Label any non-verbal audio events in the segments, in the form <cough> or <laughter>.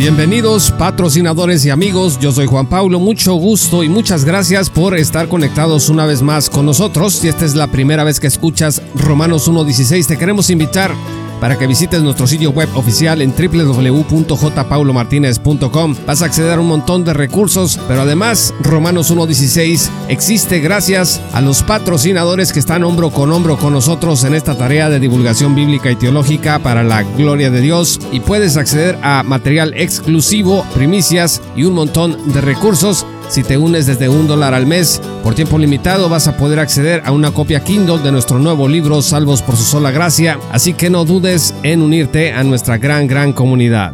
Bienvenidos patrocinadores y amigos, yo soy Juan Pablo, mucho gusto y muchas gracias por estar conectados una vez más con nosotros. Si esta es la primera vez que escuchas Romanos 1.16, te queremos invitar para que visites nuestro sitio web oficial en www.jpaulomartinez.com. Vas a acceder a un montón de recursos, pero además Romanos 1.16 existe gracias a los patrocinadores que están hombro con hombro con nosotros en esta tarea de divulgación bíblica y teológica para la gloria de Dios y puedes acceder a material exclusivo, primicias y un montón de recursos si te unes desde un dólar al mes, por tiempo limitado vas a poder acceder a una copia Kindle de nuestro nuevo libro Salvos por su sola gracia, así que no dudes en unirte a nuestra gran, gran comunidad.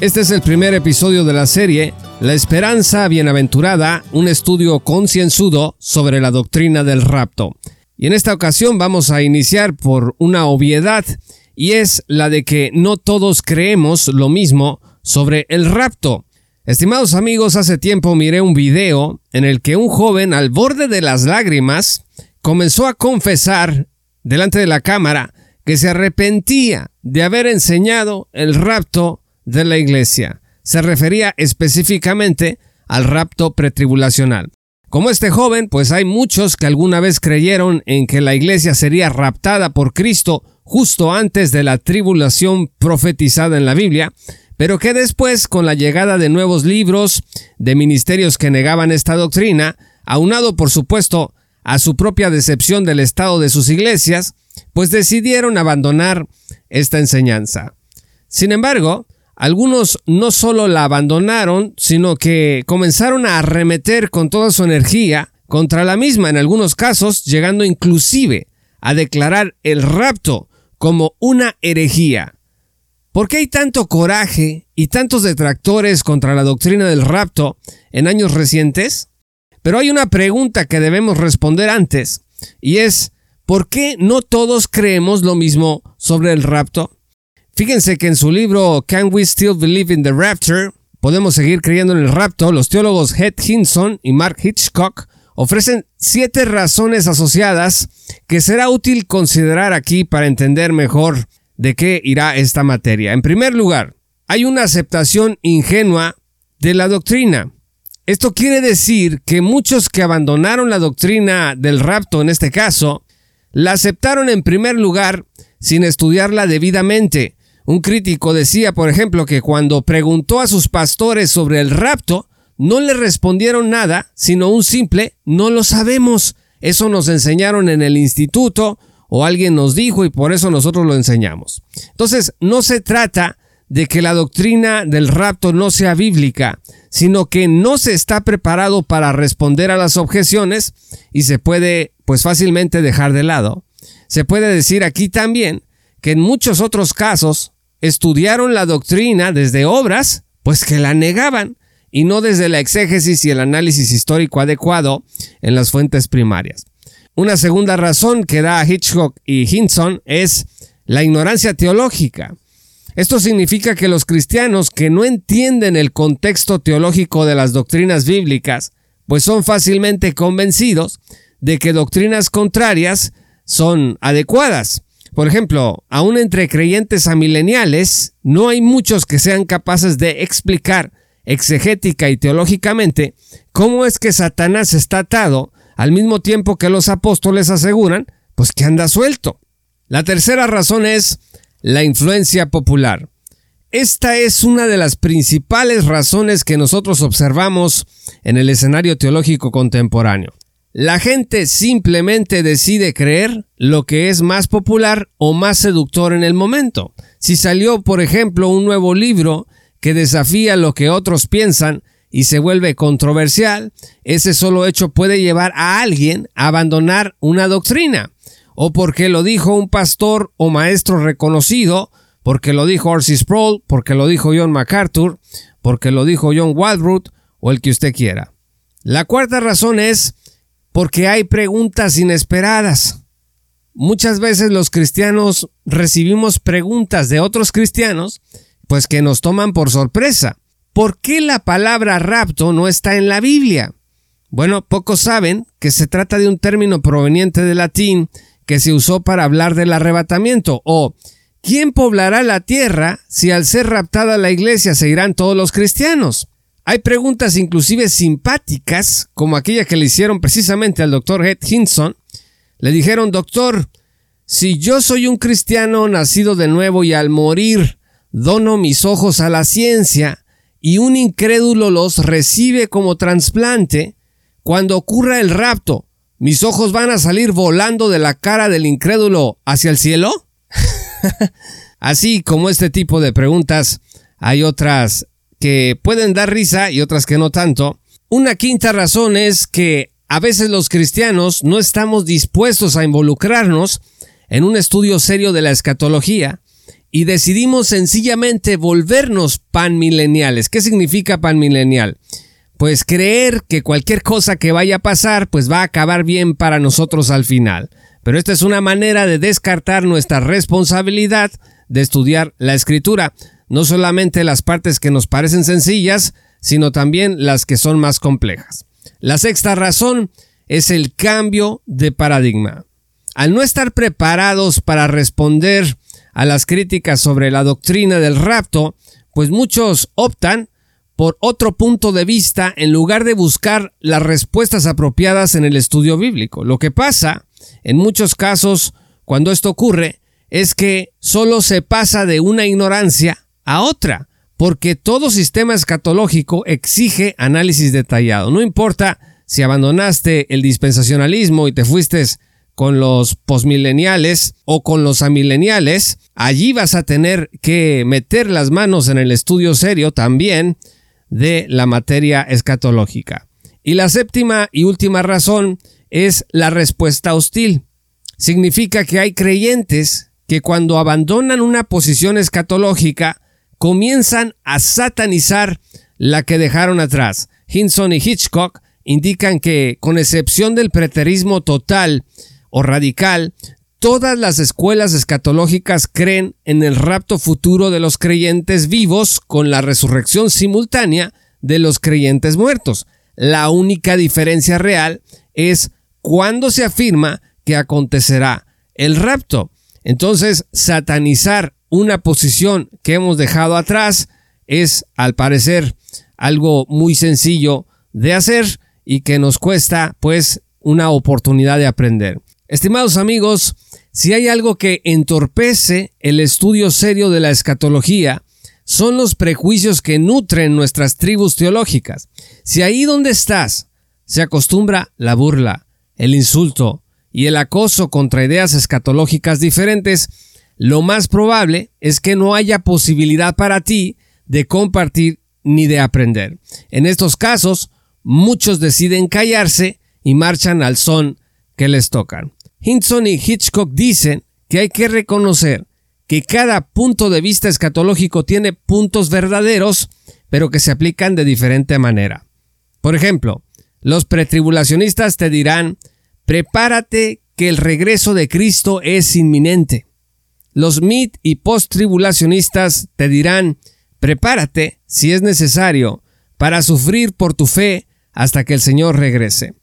Este es el primer episodio de la serie La Esperanza Bienaventurada, un estudio concienzudo sobre la doctrina del rapto. Y en esta ocasión vamos a iniciar por una obviedad, y es la de que no todos creemos lo mismo sobre el rapto. Estimados amigos, hace tiempo miré un video en el que un joven al borde de las lágrimas comenzó a confesar delante de la cámara que se arrepentía de haber enseñado el rapto de la iglesia. Se refería específicamente al rapto pretribulacional. Como este joven, pues hay muchos que alguna vez creyeron en que la iglesia sería raptada por Cristo justo antes de la tribulación profetizada en la Biblia, pero que después, con la llegada de nuevos libros, de ministerios que negaban esta doctrina, aunado por supuesto a su propia decepción del estado de sus iglesias, pues decidieron abandonar esta enseñanza. Sin embargo, algunos no solo la abandonaron, sino que comenzaron a arremeter con toda su energía contra la misma en algunos casos, llegando inclusive a declarar el rapto como una herejía. ¿Por qué hay tanto coraje y tantos detractores contra la doctrina del rapto en años recientes? Pero hay una pregunta que debemos responder antes, y es, ¿por qué no todos creemos lo mismo sobre el rapto? Fíjense que en su libro Can We Still Believe in the Rapture? Podemos seguir creyendo en el rapto. Los teólogos Head Hinson y Mark Hitchcock ofrecen siete razones asociadas que será útil considerar aquí para entender mejor de qué irá esta materia. En primer lugar, hay una aceptación ingenua de la doctrina. Esto quiere decir que muchos que abandonaron la doctrina del rapto en este caso, la aceptaron en primer lugar sin estudiarla debidamente. Un crítico decía, por ejemplo, que cuando preguntó a sus pastores sobre el rapto, no le respondieron nada, sino un simple no lo sabemos. Eso nos enseñaron en el instituto o alguien nos dijo y por eso nosotros lo enseñamos. Entonces, no se trata de que la doctrina del rapto no sea bíblica, sino que no se está preparado para responder a las objeciones y se puede pues fácilmente dejar de lado. Se puede decir aquí también que en muchos otros casos estudiaron la doctrina desde obras pues que la negaban y no desde la exégesis y el análisis histórico adecuado en las fuentes primarias. Una segunda razón que da Hitchcock y Hinson es la ignorancia teológica. Esto significa que los cristianos que no entienden el contexto teológico de las doctrinas bíblicas, pues son fácilmente convencidos de que doctrinas contrarias son adecuadas. Por ejemplo, aún entre creyentes amileniales, no hay muchos que sean capaces de explicar exegética y teológicamente cómo es que Satanás está atado al mismo tiempo que los apóstoles aseguran, pues que anda suelto. La tercera razón es la influencia popular. Esta es una de las principales razones que nosotros observamos en el escenario teológico contemporáneo. La gente simplemente decide creer lo que es más popular o más seductor en el momento. Si salió, por ejemplo, un nuevo libro que desafía lo que otros piensan, y se vuelve controversial, ese solo hecho puede llevar a alguien a abandonar una doctrina, o porque lo dijo un pastor o maestro reconocido, porque lo dijo Orsis Sproul, porque lo dijo John MacArthur, porque lo dijo John Waldroot o el que usted quiera. La cuarta razón es porque hay preguntas inesperadas. muchas veces los cristianos recibimos preguntas de otros cristianos, pues que nos toman por sorpresa. ¿Por qué la palabra rapto no está en la Biblia? Bueno, pocos saben que se trata de un término proveniente del latín que se usó para hablar del arrebatamiento o ¿quién poblará la tierra si al ser raptada la iglesia se irán todos los cristianos? Hay preguntas inclusive simpáticas, como aquella que le hicieron precisamente al doctor Ed Hinson. Le dijeron, doctor, si yo soy un cristiano nacido de nuevo y al morir dono mis ojos a la ciencia y un incrédulo los recibe como trasplante, cuando ocurra el rapto, ¿mis ojos van a salir volando de la cara del incrédulo hacia el cielo? <laughs> Así como este tipo de preguntas, hay otras que pueden dar risa y otras que no tanto. Una quinta razón es que a veces los cristianos no estamos dispuestos a involucrarnos en un estudio serio de la escatología y decidimos sencillamente volvernos panmileniales. ¿Qué significa panmilenial? Pues creer que cualquier cosa que vaya a pasar pues va a acabar bien para nosotros al final. Pero esta es una manera de descartar nuestra responsabilidad de estudiar la escritura no solamente las partes que nos parecen sencillas, sino también las que son más complejas. La sexta razón es el cambio de paradigma. Al no estar preparados para responder a las críticas sobre la doctrina del rapto, pues muchos optan por otro punto de vista en lugar de buscar las respuestas apropiadas en el estudio bíblico. Lo que pasa, en muchos casos, cuando esto ocurre, es que solo se pasa de una ignorancia a otra, porque todo sistema escatológico exige análisis detallado. No importa si abandonaste el dispensacionalismo y te fuiste con los posmileniales o con los amileniales, allí vas a tener que meter las manos en el estudio serio también de la materia escatológica. Y la séptima y última razón es la respuesta hostil. Significa que hay creyentes que cuando abandonan una posición escatológica comienzan a satanizar la que dejaron atrás. Hinson y Hitchcock indican que, con excepción del preterismo total o radical, todas las escuelas escatológicas creen en el rapto futuro de los creyentes vivos con la resurrección simultánea de los creyentes muertos. La única diferencia real es cuando se afirma que acontecerá el rapto. Entonces, satanizar una posición que hemos dejado atrás es, al parecer, algo muy sencillo de hacer y que nos cuesta, pues, una oportunidad de aprender. Estimados amigos, si hay algo que entorpece el estudio serio de la escatología, son los prejuicios que nutren nuestras tribus teológicas. Si ahí donde estás se acostumbra la burla, el insulto y el acoso contra ideas escatológicas diferentes, lo más probable es que no haya posibilidad para ti de compartir ni de aprender. En estos casos, muchos deciden callarse y marchan al son que les tocan. Hinson y Hitchcock dicen que hay que reconocer que cada punto de vista escatológico tiene puntos verdaderos, pero que se aplican de diferente manera. Por ejemplo, los pretribulacionistas te dirán, prepárate que el regreso de Cristo es inminente. Los mid y post-tribulacionistas te dirán, prepárate, si es necesario, para sufrir por tu fe hasta que el Señor regrese.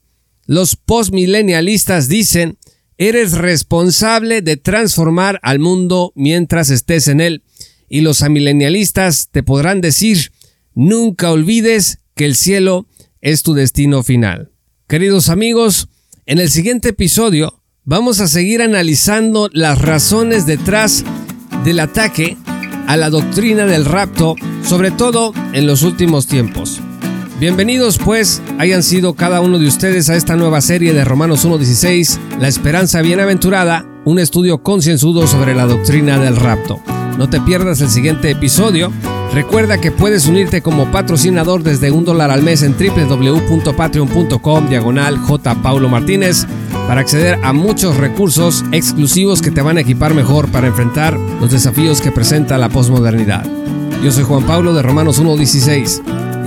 Los postmilenialistas dicen, eres responsable de transformar al mundo mientras estés en él. Y los amilenialistas te podrán decir, nunca olvides que el cielo es tu destino final. Queridos amigos, en el siguiente episodio vamos a seguir analizando las razones detrás del ataque a la doctrina del rapto, sobre todo en los últimos tiempos. Bienvenidos pues hayan sido cada uno de ustedes a esta nueva serie de Romanos 1.16, La esperanza bienaventurada, un estudio concienzudo sobre la doctrina del rapto. No te pierdas el siguiente episodio. Recuerda que puedes unirte como patrocinador desde un dólar al mes en www.patreon.com diagonal J. Paulo Martínez para acceder a muchos recursos exclusivos que te van a equipar mejor para enfrentar los desafíos que presenta la posmodernidad. Yo soy Juan Pablo de Romanos 1.16